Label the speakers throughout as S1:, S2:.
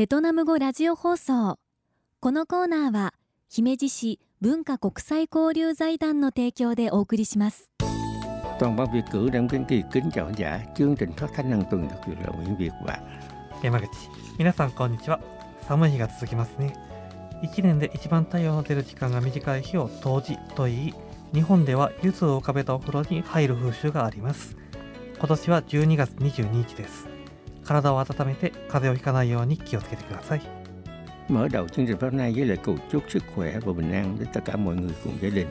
S1: ベトナム語ラジオ放送。このコーナーは姫路市文化国際交流財団の提供でお送りします。
S2: Toàn ban Việt cử Kiến Kỳ kính chào khán giả chương trình phát thanh hàng tuần được duyệt là Nguyễn Việt và
S3: 山口皆さんこんにちは寒い日が続きますね1年で一番太陽の出る時間が短い日を冬至と言い日本では柚子を浮かべたお風呂に入る風習があります今年は12月22日です体を温めて風邪をひかないように気をつけてください
S2: mở đầu chương trình phát nay với lời cầu chúc sức khỏe và bình an đến tất cả mọi người cùng gia đình.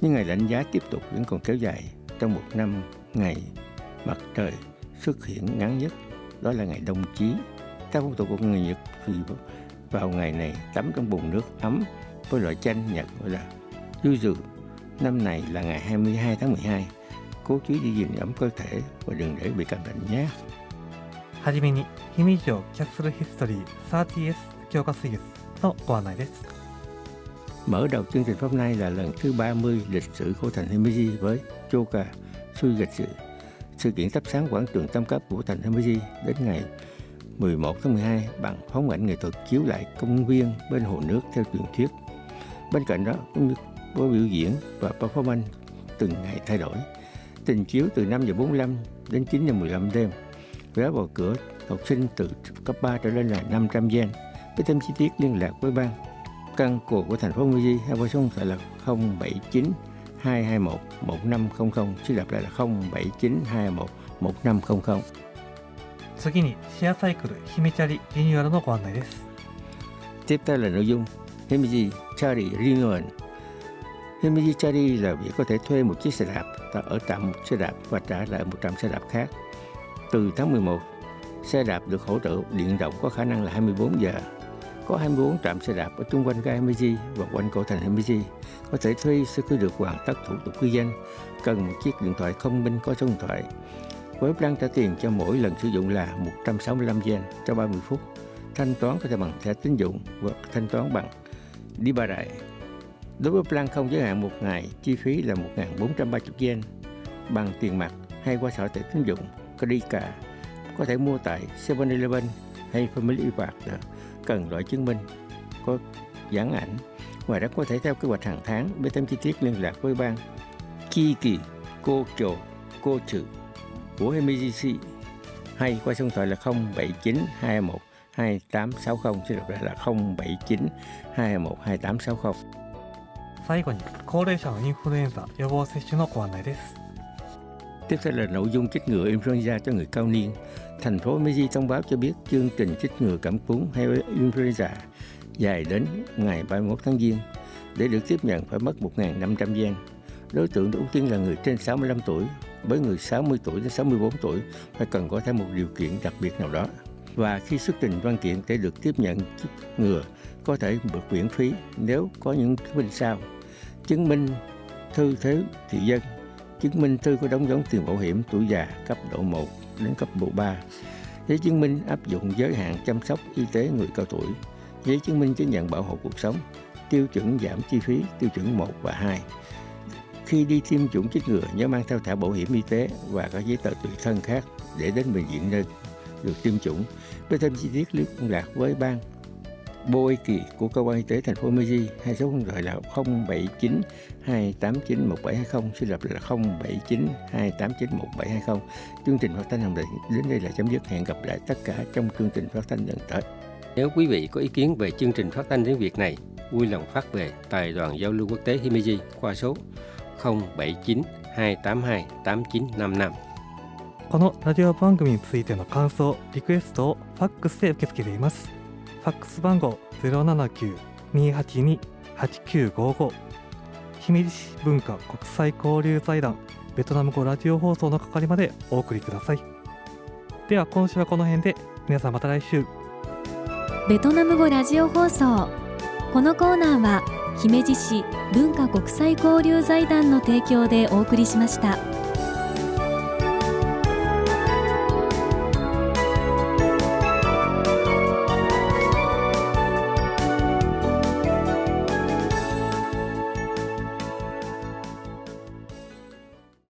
S2: Nhưng ngày đánh giá tiếp tục vẫn còn kéo dài trong một năm ngày mặt trời xuất hiện ngắn nhất đó là ngày đông chí. Theo phong tục của người Nhật thì vào ngày này tắm trong bồn nước ấm với loại chanh Nhật gọi là yuzu. Năm này là ngày 22 tháng 12. Cố chú giữ gìn ấm cơ thể và đừng để bị cảm lạnh nhé.
S3: はじめに姫路城キャッスルヒストリー 30S 強化水月のご案内です
S2: Mở đầu chương trình hôm nay là lần thứ 30 lịch sử của thành Himeji với Choka Suigatsu. Sự kiện thắp sáng quảng trường tam cấp của thành Himeji đến ngày 11 tháng 12 bằng phóng ảnh nghệ thuật chiếu lại công viên bên hồ nước theo truyền thuyết. Bên cạnh đó cũng như có biểu diễn và performance từng ngày thay đổi. Trình chiếu từ 5 giờ 45 đến 9 giờ 15 đêm. Vé vào cửa học sinh từ cấp 3 trở lên là 500 yen. Với thêm chi tiết liên lạc với ban căn cột của thành phố Muji hay qua số điện thoại là 079 221 1500 xin lặp lại là 079 221 1500
S3: 次にシェアサイクル姫チャリリニューアルのご案内です
S2: Tiếp theo là nội dung Himiji Chari Renewal. Himiji Chari là việc có thể thuê một chiếc xe đạp ta ở tạm một xe đạp và trả lại một trạm xe đạp khác. từ tháng 11, xe đạp được hỗ trợ điện động có khả năng là 24 giờ. Có 24 trạm xe đạp ở xung quanh ga Himiji và quanh cổ thành Himiji. Có thể thuê sau khi được hoàn tất thủ tục cư danh. Cần một chiếc điện thoại thông minh có số điện thoại. Với plan trả tiền cho mỗi lần sử dụng là 165 yen cho 30 phút. Thanh toán có thể bằng thẻ tín dụng hoặc thanh toán bằng đi ba đại. Đối với plan không giới hạn một ngày, chi phí là 1.430 yen bằng tiền mặt hay qua sở thẻ tín dụng Krika. Có thể mua tại 7-Eleven hay Family Mart cần loại chứng minh có dán ảnh. Ngoài ra có thể theo kế hoạch hàng tháng với thêm chi tiết liên lạc với ban Kiki Kocho Kochu của MGC hay qua số điện thoại là 079 21 2860 xin đọc lại là 079 21 2860
S3: 最後に高齢者のインフルエンザ予防接種のご案内です
S2: Tiếp theo là nội dung chích ngừa influenza cho người cao niên. Thành phố Meiji thông báo cho biết chương trình chích ngừa cảm cúm hay influenza dài đến ngày 31 tháng Giêng. Để được tiếp nhận phải mất 1.500 yen. Đối tượng ưu tiên là người trên 65 tuổi, với người 60 tuổi đến 64 tuổi phải cần có thêm một điều kiện đặc biệt nào đó. Và khi xuất trình văn kiện để được tiếp nhận chích ngừa có thể được miễn phí nếu có những chứng minh sau chứng minh thư thế thị dân chứng minh thư có đóng dấu tiền bảo hiểm tuổi già cấp độ 1 đến cấp độ 3 giấy chứng minh áp dụng giới hạn chăm sóc y tế người cao tuổi. Giấy chứng minh chứng nhận bảo hộ cuộc sống. Tiêu chuẩn giảm chi phí, tiêu chuẩn 1 và 2 khi đi tiêm chủng chích ngừa, nhớ mang theo thẻ bảo hiểm y tế và các giấy tờ tùy thân khác để đến bệnh viện nơi được tiêm chủng. Với thêm chi tiết liên lạc với ban Bôi kỳ của cơ quan y tế thành phố Meiji hay số điện thoại là 079 289 1720 xin lặp lại là 079 289 1720 chương trình phát thanh hôm nay đến đây là chấm dứt hẹn gặp lại tất cả trong chương trình phát thanh lần tới
S4: Nếu quý vị có ý kiến về chương trình phát thanh tiếng Việt này, vui lòng phát về Tài đoàn Giao lưu Quốc tế Himeji qua số 079 282 8955.
S3: このラジオ番組についての感想リクエストをファックスで受け付けています ファックス番号079-282-8955姫路市文化国際交流財団ベトナム語ラジオ放送の係までお送りください。では今週はこの辺で皆さんまた来週。
S1: ベトナム語ラジオ放送。このコーナーは姫路市文化国際交流財団の提供でお送りしました。